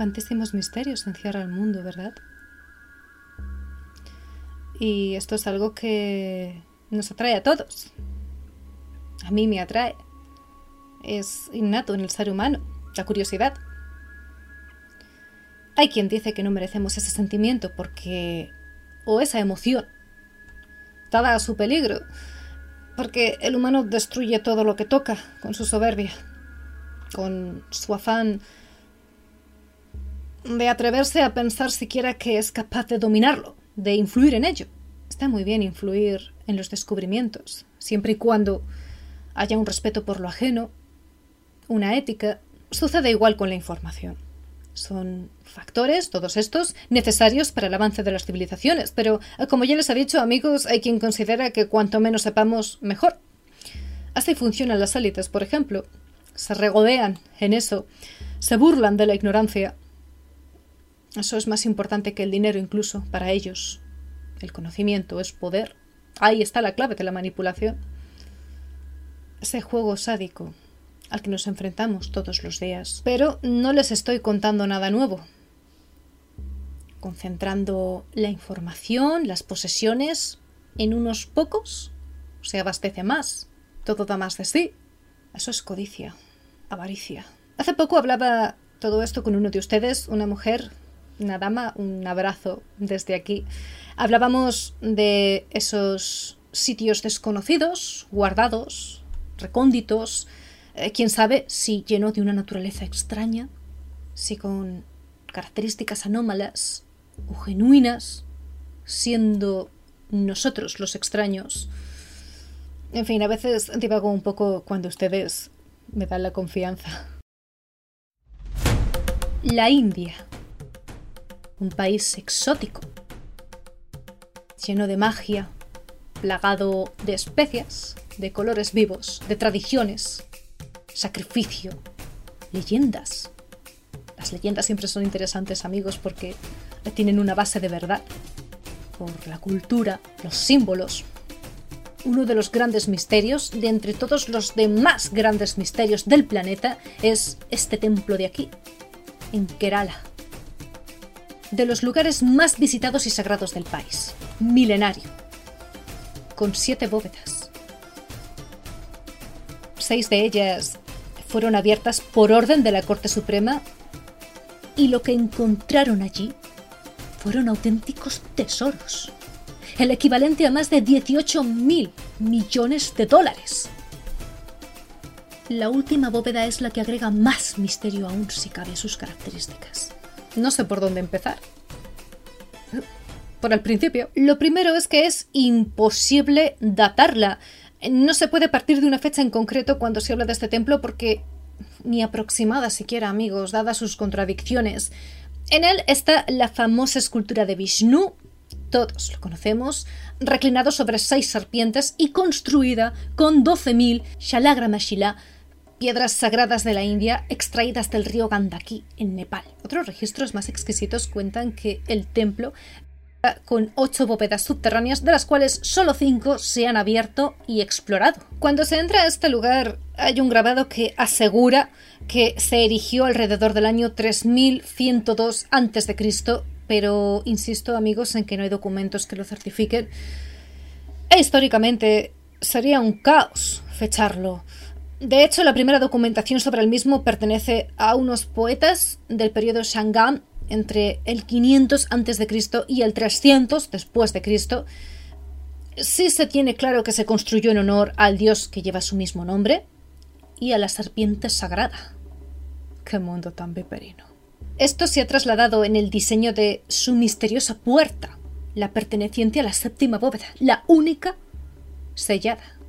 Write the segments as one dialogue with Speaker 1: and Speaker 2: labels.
Speaker 1: Cuantísimos misterios encierra el mundo, ¿verdad? Y esto es algo que nos atrae a todos. A mí me atrae. Es innato en el ser humano, la curiosidad. Hay quien dice que no merecemos ese sentimiento porque... o esa emoción, dada a su peligro, porque el humano destruye todo lo que toca con su soberbia, con su afán de atreverse a pensar siquiera que es capaz de dominarlo, de influir en ello. Está muy bien influir en los descubrimientos, siempre y cuando haya un respeto por lo ajeno, una ética. Sucede igual con la información. Son factores, todos estos, necesarios para el avance de las civilizaciones, pero como ya les he dicho, amigos, hay quien considera que cuanto menos sepamos, mejor. Así funcionan las élites, por ejemplo. Se regodean en eso, se burlan de la ignorancia, eso es más importante que el dinero incluso para ellos. El conocimiento es poder. Ahí está la clave de la manipulación. Ese juego sádico al que nos enfrentamos todos los días. Pero no les estoy contando nada nuevo. Concentrando la información, las posesiones en unos pocos, se abastece más. Todo da más de sí. Eso es codicia, avaricia. Hace poco hablaba todo esto con uno de ustedes, una mujer una dama, un abrazo desde aquí. Hablábamos de esos sitios desconocidos, guardados, recónditos, eh, quién sabe si lleno de una naturaleza extraña, si con características anómalas o genuinas, siendo nosotros los extraños. En fin, a veces divago un poco cuando ustedes me dan la confianza. La India un país exótico, lleno de magia, plagado de especias, de colores vivos, de tradiciones, sacrificio, leyendas. Las leyendas siempre son interesantes, amigos, porque tienen una base de verdad, por la cultura, los símbolos. Uno de los grandes misterios, de entre todos los demás grandes misterios del planeta, es este templo de aquí, en Kerala de los lugares más visitados y sagrados del país, milenario, con siete bóvedas. Seis de ellas fueron abiertas por orden de la Corte Suprema y lo que encontraron allí fueron auténticos tesoros, el equivalente a más de 18 mil millones de dólares. La última bóveda es la que agrega más misterio aún si cabe sus características. No sé por dónde empezar. Por el principio. Lo primero es que es imposible datarla. No se puede partir de una fecha en concreto cuando se habla de este templo porque ni aproximada siquiera, amigos, dadas sus contradicciones. En él está la famosa escultura de Vishnu, todos lo conocemos, reclinado sobre seis serpientes y construida con 12.000 Shalagramashila piedras sagradas de la India extraídas del río Gandaki, en Nepal. Otros registros más exquisitos cuentan que el templo con ocho bóvedas subterráneas, de las cuales solo cinco se han abierto y explorado. Cuando se entra a este lugar hay un grabado que asegura que se erigió alrededor del año 3102 a.C., pero insisto amigos en que no hay documentos que lo certifiquen. E históricamente sería un caos fecharlo. De hecho, la primera documentación sobre el mismo pertenece a unos poetas del periodo Shangan entre el 500 a.C. y el 300 después de Cristo. Sí se tiene claro que se construyó en honor al dios que lleva su mismo nombre y a la serpiente sagrada. Qué mundo tan viperino. Esto se ha trasladado en el diseño de su misteriosa puerta, la perteneciente a la séptima bóveda, la única sellada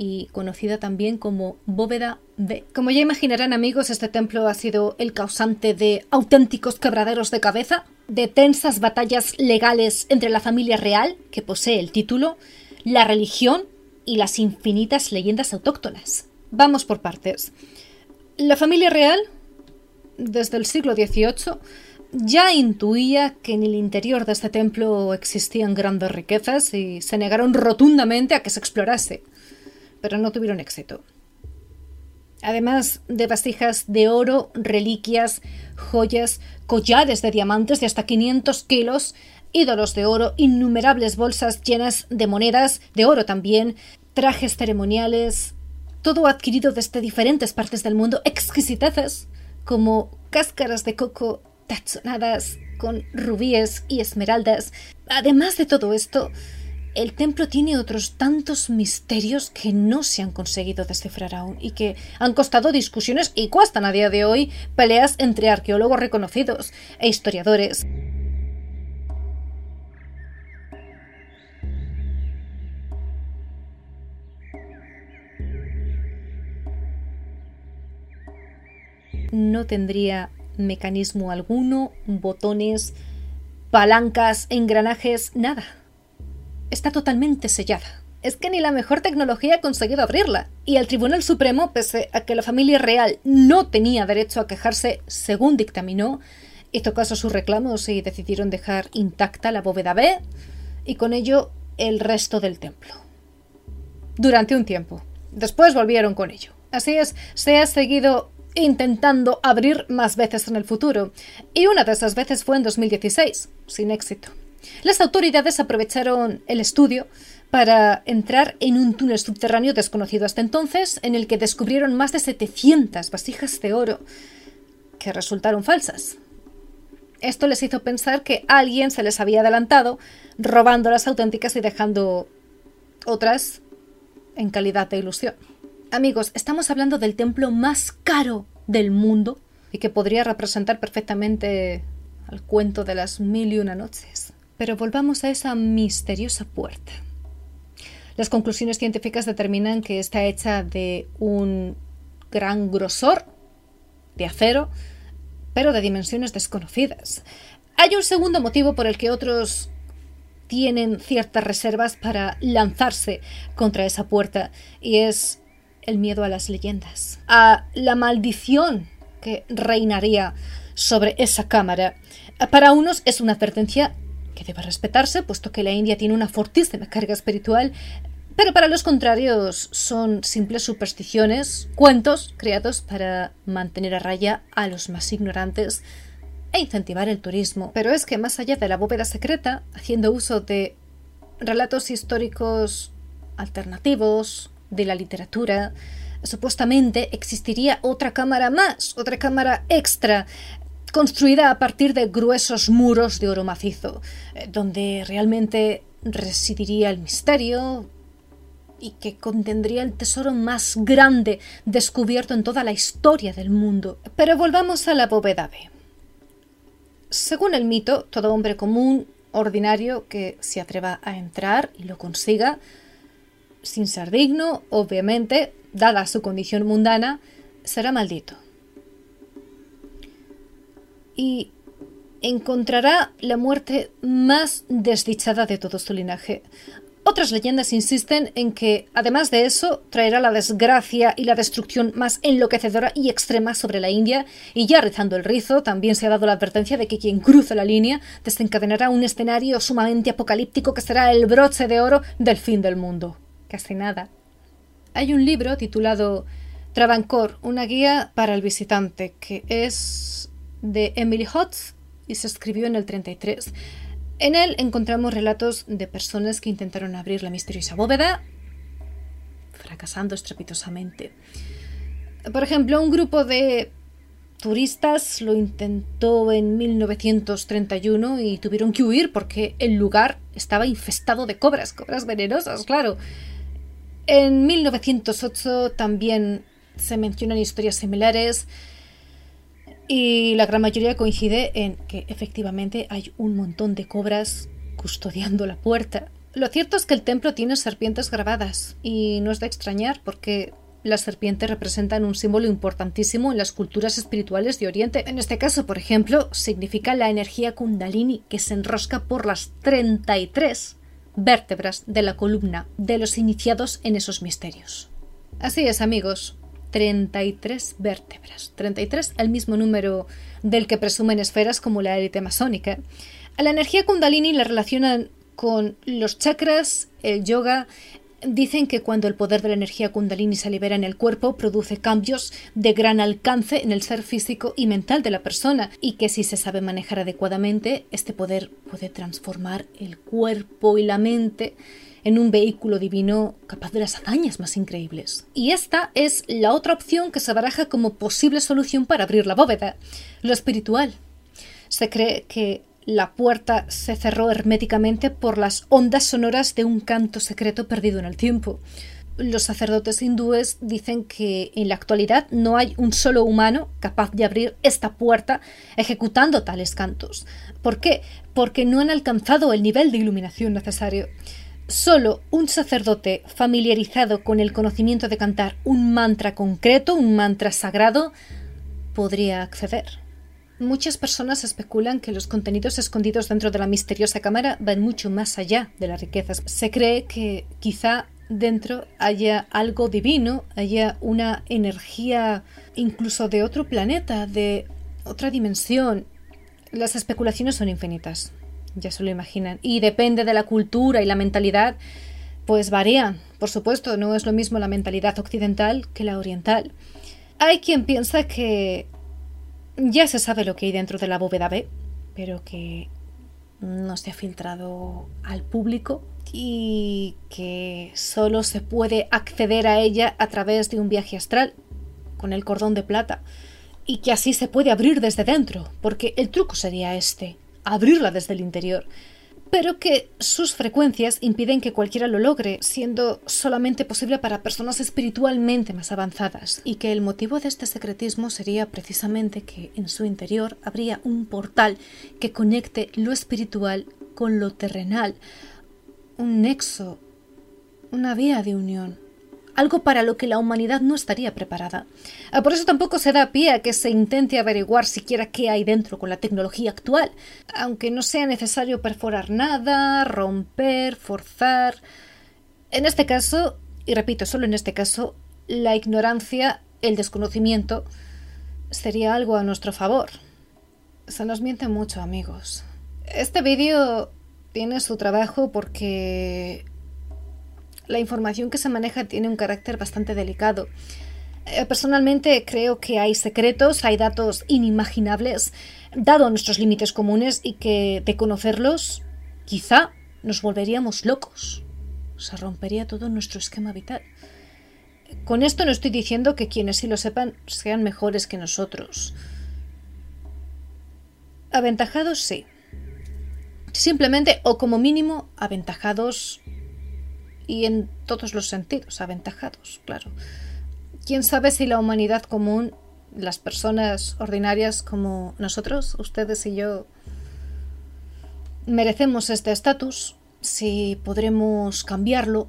Speaker 1: y conocida también como bóveda B. Como ya imaginarán amigos, este templo ha sido el causante de auténticos quebraderos de cabeza, de tensas batallas legales entre la familia real, que posee el título, la religión y las infinitas leyendas autóctonas. Vamos por partes. La familia real, desde el siglo XVIII, ya intuía que en el interior de este templo existían grandes riquezas y se negaron rotundamente a que se explorase pero no tuvieron éxito. Además de vasijas de oro, reliquias, joyas, collares de diamantes de hasta 500 kilos, ídolos de oro, innumerables bolsas llenas de monedas, de oro también, trajes ceremoniales, todo adquirido desde diferentes partes del mundo, exquisiteces, como cáscaras de coco tachonadas con rubíes y esmeraldas. Además de todo esto, el templo tiene otros tantos misterios que no se han conseguido descifrar aún y que han costado discusiones y cuestan a día de hoy peleas entre arqueólogos reconocidos e historiadores. No tendría mecanismo alguno, botones, palancas, engranajes, nada está totalmente sellada. Es que ni la mejor tecnología ha conseguido abrirla. Y el Tribunal Supremo, pese a que la familia real no tenía derecho a quejarse según dictaminó, hizo caso a sus reclamos y decidieron dejar intacta la bóveda B y con ello el resto del templo. Durante un tiempo. Después volvieron con ello. Así es, se ha seguido intentando abrir más veces en el futuro, y una de esas veces fue en 2016, sin éxito. Las autoridades aprovecharon el estudio para entrar en un túnel subterráneo desconocido hasta entonces, en el que descubrieron más de 700 vasijas de oro que resultaron falsas. Esto les hizo pensar que alguien se les había adelantado, robando las auténticas y dejando otras en calidad de ilusión. Amigos, estamos hablando del templo más caro del mundo y que podría representar perfectamente al cuento de las mil y una noches. Pero volvamos a esa misteriosa puerta. Las conclusiones científicas determinan que está hecha de un gran grosor de acero, pero de dimensiones desconocidas. Hay un segundo motivo por el que otros tienen ciertas reservas para lanzarse contra esa puerta, y es el miedo a las leyendas, a la maldición que reinaría sobre esa cámara. Para unos es una advertencia que debe respetarse, puesto que la India tiene una fortísima carga espiritual, pero para los contrarios son simples supersticiones, cuentos creados para mantener a raya a los más ignorantes e incentivar el turismo. Pero es que más allá de la bóveda secreta, haciendo uso de relatos históricos alternativos, de la literatura, supuestamente existiría otra cámara más, otra cámara extra, construida a partir de gruesos muros de oro macizo, eh, donde realmente residiría el misterio y que contendría el tesoro más grande descubierto en toda la historia del mundo. Pero volvamos a la bóveda B. Según el mito, todo hombre común, ordinario, que se atreva a entrar y lo consiga, sin ser digno, obviamente, dada su condición mundana, será maldito y encontrará la muerte más desdichada de todo su linaje. Otras leyendas insisten en que, además de eso, traerá la desgracia y la destrucción más enloquecedora y extrema sobre la India, y ya rizando el rizo, también se ha dado la advertencia de que quien cruce la línea desencadenará un escenario sumamente apocalíptico que será el broche de oro del fin del mundo. Casi nada. Hay un libro titulado Travancore, una guía para el visitante, que es de Emily Hotz y se escribió en el 33. En él encontramos relatos de personas que intentaron abrir la misteriosa bóveda, fracasando estrepitosamente. Por ejemplo, un grupo de turistas lo intentó en 1931 y tuvieron que huir porque el lugar estaba infestado de cobras, cobras venenosas, claro. En 1908 también se mencionan historias similares Y la gran mayoría coincide en que efectivamente hay un montón de cobras custodiando la puerta. Lo cierto es que el templo tiene serpientes grabadas, y no es de extrañar porque las serpientes representan un símbolo importantísimo en las culturas espirituales de Oriente. En este caso, por ejemplo, significa la energía kundalini que se enrosca por las 33 vértebras de la columna de los iniciados en esos misterios. Así es, amigos. 33 vértebras. 33, el mismo número del que presumen esferas como la élite masónica. A la energía kundalini la relacionan con los chakras, el yoga, Dicen que cuando el poder de la energía kundalini se libera en el cuerpo, produce cambios de gran alcance en el ser físico y mental de la persona, y que si se sabe manejar adecuadamente, este poder puede transformar el cuerpo y la mente en un vehículo divino capaz de las hazañas más increíbles. Y esta es la otra opción que se baraja como posible solución para abrir la bóveda, lo espiritual. Se cree que la puerta se cerró herméticamente por las ondas sonoras de un canto secreto perdido en el tiempo. Los sacerdotes hindúes dicen que en la actualidad no hay un solo humano capaz de abrir esta puerta ejecutando tales cantos. ¿Por qué? Porque no han alcanzado el nivel de iluminación necesario. Solo un sacerdote familiarizado con el conocimiento de cantar un mantra concreto, un mantra sagrado, podría acceder. Muchas personas especulan que los contenidos escondidos dentro de la misteriosa cámara van mucho más allá de las riquezas. Se cree que quizá dentro haya algo divino, haya una energía incluso de otro planeta, de otra dimensión. Las especulaciones son infinitas, ya se lo imaginan. Y depende de la cultura y la mentalidad, pues varían. Por supuesto, no es lo mismo la mentalidad occidental que la oriental. Hay quien piensa que ya se sabe lo que hay dentro de la bóveda B, pero que no se ha filtrado al público y que solo se puede acceder a ella a través de un viaje astral con el cordón de plata y que así se puede abrir desde dentro, porque el truco sería este, abrirla desde el interior pero que sus frecuencias impiden que cualquiera lo logre, siendo solamente posible para personas espiritualmente más avanzadas, y que el motivo de este secretismo sería precisamente que en su interior habría un portal que conecte lo espiritual con lo terrenal, un nexo, una vía de unión algo para lo que la humanidad no estaría preparada. Ah, por eso tampoco se da pie a que se intente averiguar siquiera qué hay dentro con la tecnología actual, aunque no sea necesario perforar nada, romper, forzar. En este caso, y repito, solo en este caso, la ignorancia, el desconocimiento, sería algo a nuestro favor. Se nos miente mucho, amigos. Este vídeo tiene su trabajo porque la información que se maneja tiene un carácter bastante delicado. Eh, personalmente creo que hay secretos, hay datos inimaginables, dado nuestros límites comunes, y que de conocerlos, quizá nos volveríamos locos. Se rompería todo nuestro esquema vital. Con esto no estoy diciendo que quienes sí lo sepan sean mejores que nosotros. Aventajados sí. Simplemente o como mínimo aventajados y en todos los sentidos, aventajados, claro. ¿Quién sabe si la humanidad común, las personas ordinarias como nosotros, ustedes y yo, merecemos este estatus, si podremos cambiarlo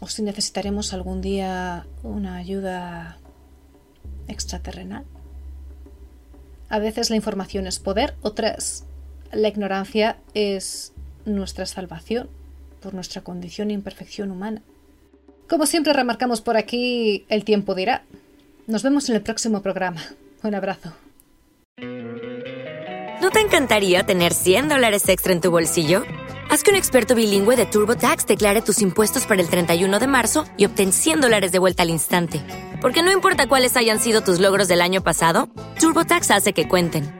Speaker 1: o si necesitaremos algún día una ayuda extraterrenal? A veces la información es poder, otras la ignorancia es nuestra salvación por nuestra condición e imperfección humana. Como siempre remarcamos por aquí, el tiempo dirá. Nos vemos en el próximo programa. Un abrazo.
Speaker 2: ¿No te encantaría tener 100 dólares extra en tu bolsillo? Haz que un experto bilingüe de TurboTax declare tus impuestos para el 31 de marzo y obtén 100 dólares de vuelta al instante. Porque no importa cuáles hayan sido tus logros del año pasado, TurboTax hace que cuenten